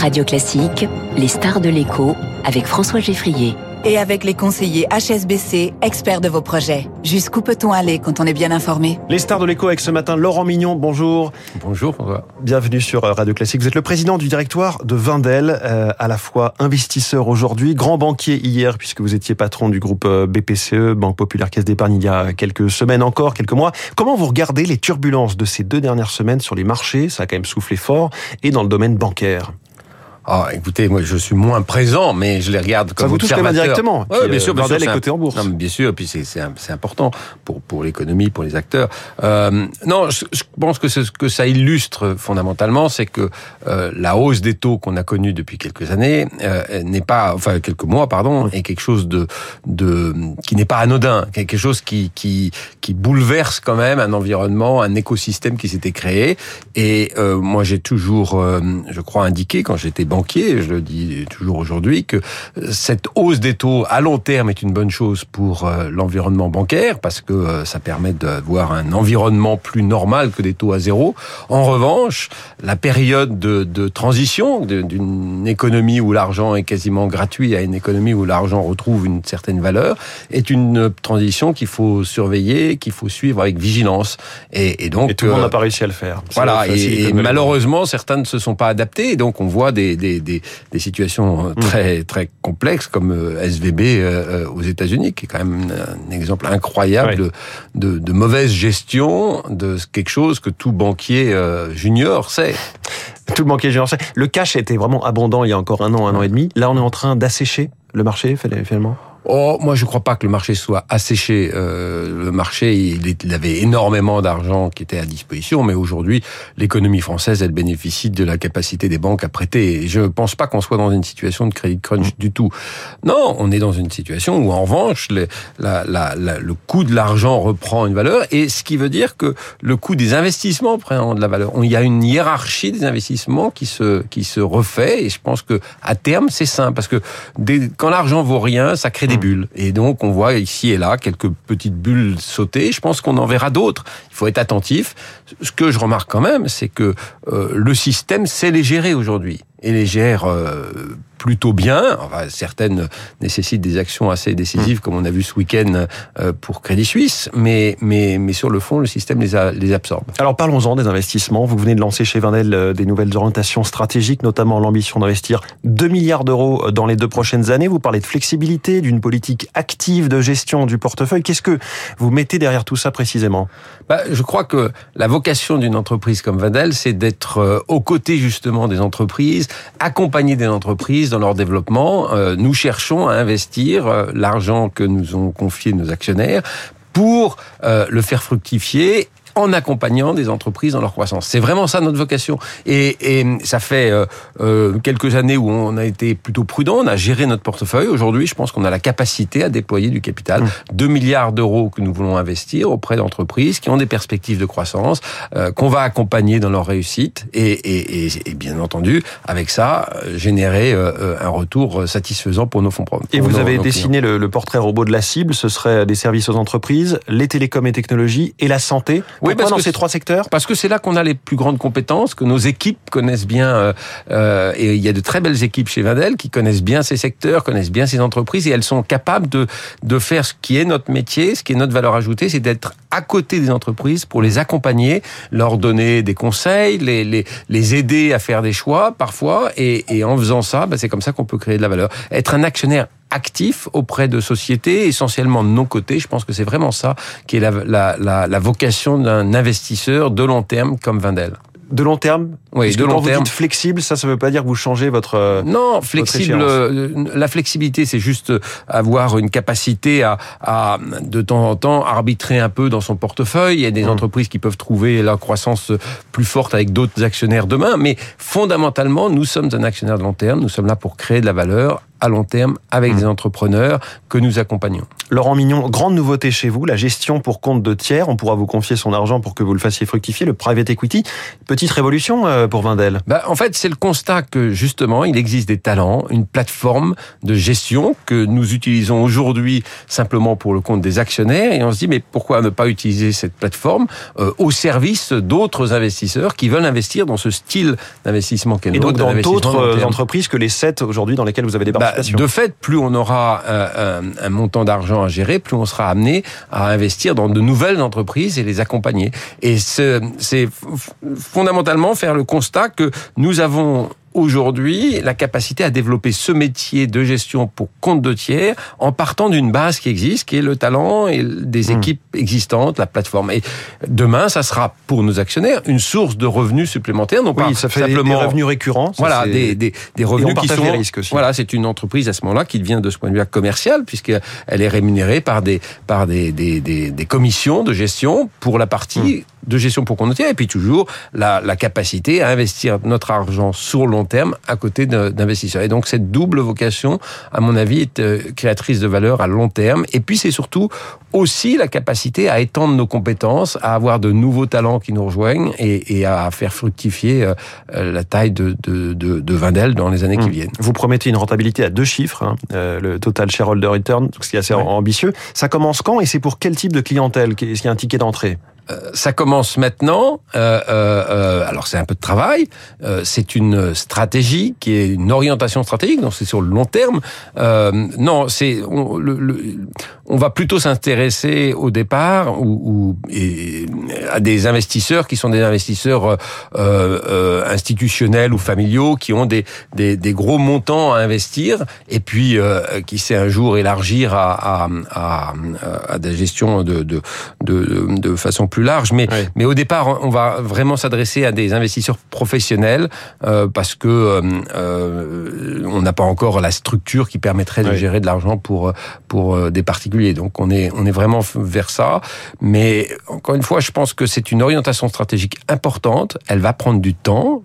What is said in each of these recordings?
Radio Classique, les stars de l'écho avec François Geffrier et avec les conseillers HSBC, experts de vos projets. Jusqu'où peut-on aller quand on est bien informé? Les stars de l'écho avec ce matin Laurent Mignon, bonjour. Bonjour Bienvenue sur euh, Radio Classique. Vous êtes le président du directoire de Vindel, euh, à la fois investisseur aujourd'hui, grand banquier hier puisque vous étiez patron du groupe euh, BPCE, Banque Populaire Caisse d'Épargne il y a quelques semaines encore, quelques mois. Comment vous regardez les turbulences de ces deux dernières semaines sur les marchés? Ça a quand même soufflé fort et dans le domaine bancaire. Ah, écoutez, moi je suis moins présent, mais je les regarde comme Ça vous touche directement. Oui, bien sûr, bien sûr, est coté en bourse. Non, bien sûr, puis c'est c'est important pour pour l'économie, pour les acteurs. Euh, non, je, je, pense que ce que ça illustre fondamentalement, c'est que euh, la hausse des taux qu'on a connue depuis quelques années euh, n'est pas, enfin quelques mois, pardon, est quelque chose de de qui n'est pas anodin, quelque chose qui qui qui bouleverse quand même un environnement, un écosystème qui s'était créé. Et euh, moi, j'ai toujours, euh, je crois, indiqué quand j'étais je le dis toujours aujourd'hui, que cette hausse des taux à long terme est une bonne chose pour euh, l'environnement bancaire parce que euh, ça permet d'avoir un environnement plus normal que des taux à zéro. En revanche, la période de, de transition d'une économie où l'argent est quasiment gratuit à une économie où l'argent retrouve une certaine valeur est une transition qu'il faut surveiller, qu'il faut suivre avec vigilance. Et, et donc, et tout le monde n'a pas réussi à le faire. Voilà. Et, et malheureusement, certains ne se sont pas adaptés. Et donc, on voit des des, des, des situations euh, mm. très très complexes comme euh, SVB euh, aux États-Unis, qui est quand même un exemple incroyable de, de, de, mauvaise gestion de quelque chose que tout banquier junior sait. Tout banquier junior sait. Le cash était vraiment abondant il y a encore un an, un an et demi. Là, on est en train d'assécher le marché finalement? Oh, moi, je ne crois pas que le marché soit asséché. Euh, le marché, il, avait énormément d'argent qui était à disposition, mais aujourd'hui, l'économie française, elle bénéficie de la capacité des banques à prêter. Et je ne pense pas qu'on soit dans une situation de crédit crunch du tout. Non, on est dans une situation où, en revanche, le coût de l'argent reprend une valeur, et ce qui veut dire que le coût des investissements prend de la valeur. Il y a une hiérarchie des investissements qui se qui se refait, et je pense que à terme, c'est simple, parce que quand l'argent vaut rien, ça crée des bulles. Et donc, on voit ici et là quelques petites bulles sauter. Je pense qu'on en verra d'autres. Il faut être attentif. Ce que je remarque quand même, c'est que euh, le système sait les gérer aujourd'hui et les gère euh, plutôt bien. Enfin, certaines nécessitent des actions assez décisives, mmh. comme on a vu ce week-end euh, pour Crédit Suisse, mais, mais, mais sur le fond, le système les, a, les absorbe. Alors parlons-en des investissements. Vous venez de lancer chez Vindel euh, des nouvelles orientations stratégiques, notamment l'ambition d'investir 2 milliards d'euros dans les deux prochaines années. Vous parlez de flexibilité, d'une politique active de gestion du portefeuille. Qu'est-ce que vous mettez derrière tout ça précisément? Bah, Je crois que la vocation d'une entreprise comme Vindel, c'est d'être aux côtés justement des entreprises, accompagner des entreprises dans leur développement. Euh, nous cherchons à investir euh, l'argent que nous ont confié nos actionnaires pour euh, le faire fructifier en accompagnant des entreprises dans leur croissance. C'est vraiment ça notre vocation. Et, et ça fait euh, euh, quelques années où on a été plutôt prudent, on a géré notre portefeuille. Aujourd'hui, je pense qu'on a la capacité à déployer du capital. Mmh. 2 milliards d'euros que nous voulons investir auprès d'entreprises qui ont des perspectives de croissance, euh, qu'on va accompagner dans leur réussite et, et, et, et bien entendu, avec ça, générer euh, un retour satisfaisant pour nos fonds propres. Et vous nos, avez nos dessiné le, le, portrait robot de la cible, ce serait des services aux entreprises, les télécoms et technologies et la santé. Oui, parce dans que ces trois secteurs? Parce que c'est là qu'on a les plus grandes compétences, que nos équipes connaissent bien, euh, euh, et il y a de très belles équipes chez Vadel qui connaissent bien ces secteurs, connaissent bien ces entreprises, et elles sont capables de, de faire ce qui est notre métier, ce qui est notre valeur ajoutée, c'est d'être à côté des entreprises pour les accompagner, leur donner des conseils, les, les, les aider à faire des choix parfois, et, et en faisant ça, bah, c'est comme ça qu'on peut créer de la valeur. Être un actionnaire actif auprès de sociétés, essentiellement de nos côtés. Je pense que c'est vraiment ça qui est la, la, la, la vocation d'un investisseur de long terme comme Vindel. De long terme Oui, de long terme. Vous dites flexible, ça, ça veut pas dire que vous changez votre. euh, Non, flexible. votre la flexibilité, c'est juste avoir une capacité à, à, de temps en temps, arbitrer un peu dans son portefeuille. Il y a des mmh. entreprises qui peuvent trouver la croissance plus forte avec d'autres actionnaires demain. Mais fondamentalement, nous sommes un actionnaire de long terme. Nous sommes là pour créer de la valeur à long terme avec mmh. des entrepreneurs que nous accompagnons. Laurent Mignon, grande nouveauté chez vous, la gestion pour compte de tiers. On pourra vous confier son argent pour que vous le fassiez fructifier, le private equity. Petite révolution euh, pour Vindel bah, En fait, c'est le constat que justement, il existe des talents, une plateforme de gestion que nous utilisons aujourd'hui simplement pour le compte des actionnaires. Et on se dit, mais pourquoi ne pas utiliser cette plateforme euh, au service d'autres investisseurs qui veulent investir dans ce style d'investissement qu'est Et donc dans d'autres entreprises que les sept aujourd'hui dans lesquelles vous avez des bah, De fait, plus on aura un, un montant d'argent à gérer, plus on sera amené à investir dans de nouvelles entreprises et les accompagner. Et c'est fondamentalement faire le constat que nous avons aujourd'hui la capacité à développer ce métier de gestion pour compte de tiers en partant d'une base qui existe, qui est le talent et des hmm. équipes existantes, la plateforme. Et demain, ça sera pour nos actionnaires une source de revenus supplémentaires. Donc oui, ça fait simplement des revenus récurrents. voilà, des, des, des, revenus qui sont. risques aussi. Voilà, c'est une entreprise à ce moment-là qui devient de ce point de vue commercial puisqu'elle est rémunérée par des par des, des, des, commissions de gestion pour la partie hmm. De gestion pour de tiers et puis toujours la, la capacité à investir notre argent sur long terme à côté d'investisseurs. Et donc cette double vocation, à mon avis, est euh, créatrice de valeur à long terme. Et puis c'est surtout aussi la capacité à étendre nos compétences, à avoir de nouveaux talents qui nous rejoignent et, à faire fructifier euh, euh, la taille de, de, de, de Vindel dans les années qui hmm. viennent. Vous promettez une rentabilité à deux chiffres, hein, le total shareholder return, ce qui est assez ambitieux. Ça commence quand et c'est pour quel type de clientèle? Est-ce qu'il y a un ticket d'entrée? Ça commence maintenant. Euh, euh, alors c'est un peu de travail. c'est une stratégie qui est une orientation stratégique, donc c'est sur le long terme. non, c'est on, va plutôt s'intéresser au départ ou, à des investisseurs qui sont des investisseurs institutionnels ou familiaux qui ont des, gros montants à investir et puis qui sait un jour élargir à, à, à, des gestions de façon plus large, mais mais au départ, on va vraiment s'adresser à des investisseurs professionnels euh, parce que euh, euh, on n'a pas encore la structure qui permettrait de gérer de l'argent pour pour des particuliers. Donc on est on est vraiment vers ça, mais encore une fois, je pense que c'est une orientation stratégique importante. Elle va prendre du temps.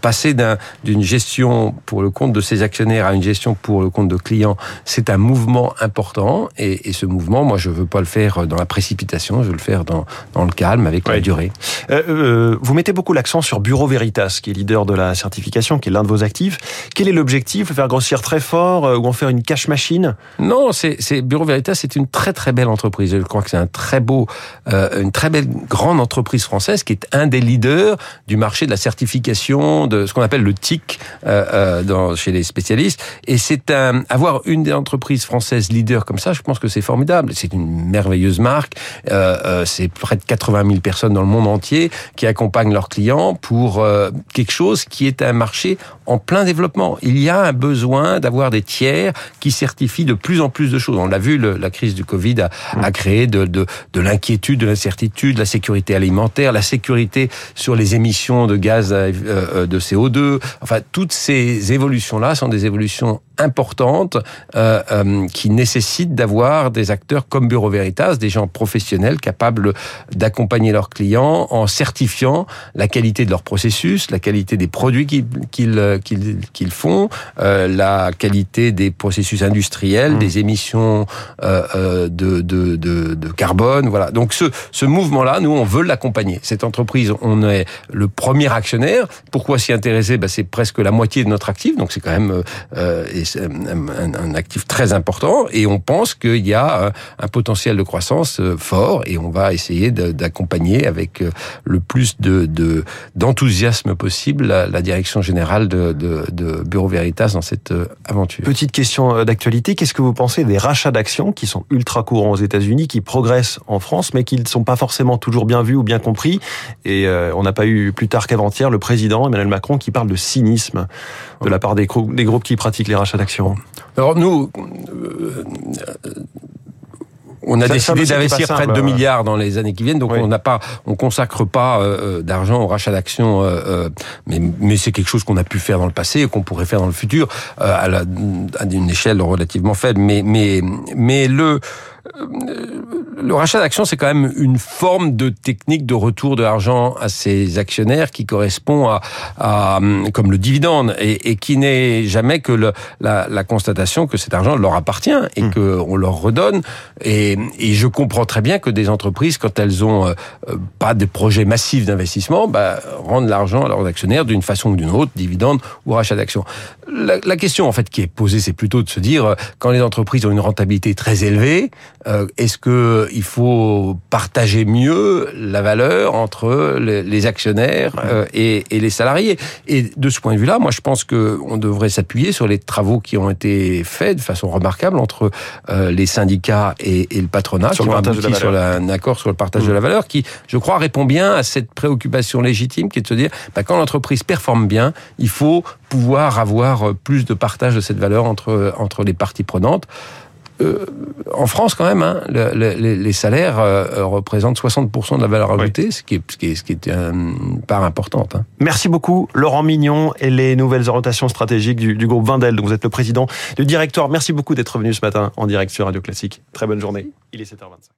passer d'un d'une gestion pour le compte de ses actionnaires à une gestion pour le compte de clients, c'est un mouvement important et, et, ce mouvement, moi, je veux pas le faire dans la précipitation. Je veux le faire dans dans le calme, avec la durée. Euh, euh, vous mettez beaucoup l'accent sur Bureau Veritas, qui est leader de la certification, qui est l'un de vos actifs. Quel est l'objectif faire grossir très fort euh, ou en faire une cash machine? Non, c'est Bureau Veritas, c'est une très très belle entreprise. Je crois que c'est un très beau, une très belle grande entreprise française qui est un des leaders du marché de la certification, de ce qu'on appelle le TIC dans, chez les spécialistes. Et c'est un avoir une des entreprises françaises leaders comme ça, je pense que c'est formidable. C'est une merveilleuse marque. c'est près de 80 000 personnes dans le monde entier qui accompagnent leurs clients pour euh, quelque chose qui est un marché en plein développement. Il y a un besoin d'avoir des tiers qui certifient de plus en plus de choses. On l'a vu, la crise du Covid a, a créé de, de, de l'inquiétude, de l'incertitude, la sécurité alimentaire, la sécurité sur les émissions de gaz euh, euh, de CO2. Enfin, toutes ces évolutions-là sont des évolutions importantes euh, euh, qui nécessitent d'avoir des acteurs comme Bureau Veritas, des gens professionnels capables d'accompagner leurs clients en certifiant la qualité de leur processus, la qualité des produits qu'ils qu'ils font, euh, la qualité des processus industriels, mmh. des émissions euh, euh, de, de, de, de, carbone. Voilà. Donc ce, ce mouvement-là, nous, on veut l'accompagner. Cette entreprise, on est le premier actionnaire. Pourquoi s'y intéresser? Ben, C'est presque la moitié de notre actif, donc c'est quand même euh, un, un, actif très important. Et on pense qu'il y a un, potentiel de croissance fort et on va essayer d'accompagner avec le plus de d'enthousiasme possible la, la, direction générale de, de, de, Bureau Veritas dans cette euh, aventure. Petite question euh, d'actualité, qu'est-ce que vous pensez des rachats d'actions qui sont ultra courants aux États-Unis, qui progressent en France, mais qui ne sont pas forcément toujours bien vus ou bien compris Et euh, on n'a pas eu plus tard qu'avant-hier le président Emmanuel Macron qui parle de cynisme de la part des, des groupes qui pratiquent les rachats d'actions. Alors nous, on a décidé d'investir près de 2 milliards dans les années qui viennent, donc on n'a pas, on consacre pas euh, euh, d'argent au rachat d'actions, euh, mais, mais c'est quelque chose qu'on a pu faire dans le passé et qu'on pourrait faire dans le futur à, la, à une échelle relativement faible. Mais mais mais le le rachat d'actions, c'est quand même une forme de technique de retour de l'argent à ses actionnaires qui correspond à, à comme le dividende et, et qui n'est jamais que le, la, la, constatation que cet argent leur appartient et mmh. qu'on leur redonne. Et, et, je comprends très bien que des entreprises, quand elles ont euh, pas de projets massifs d'investissement, bah, rendent l'argent à leurs actionnaires d'une façon ou d'une autre, dividende ou rachat d'actions. La, la, question en fait qui est posée, c'est plutôt de se dire euh, quand les entreprises ont une rentabilité très élevée, euh, est-ce que il faut partager mieux la valeur entre les, actionnaires euh, et, et, les salariés. Et de ce point de vue-là, moi, je pense que on devrait s'appuyer sur les travaux qui ont été faits de façon remarquable entre euh, les syndicats et, et, le patronat, sur qui le ont abouti sur la, un accord sur le partage mmh. de la valeur, qui, je crois, répond bien à cette préoccupation légitime qui est de se dire, bah, quand l'entreprise performe bien, il faut pouvoir avoir plus de partage de cette valeur entre entre les parties prenantes euh, en France, quand même, hein, le, le, les salaires euh, représentent 60% de la valeur ajoutée, oui. ce, qui est, ce, qui est, ce qui est une part importante. Hein. Merci beaucoup, Laurent Mignon, et les nouvelles orientations stratégiques du, du groupe Vindel. Donc vous êtes le président du directoire. Merci beaucoup d'être venu ce matin en direct sur Radio Classique. Très bonne journée. Il est 7h25.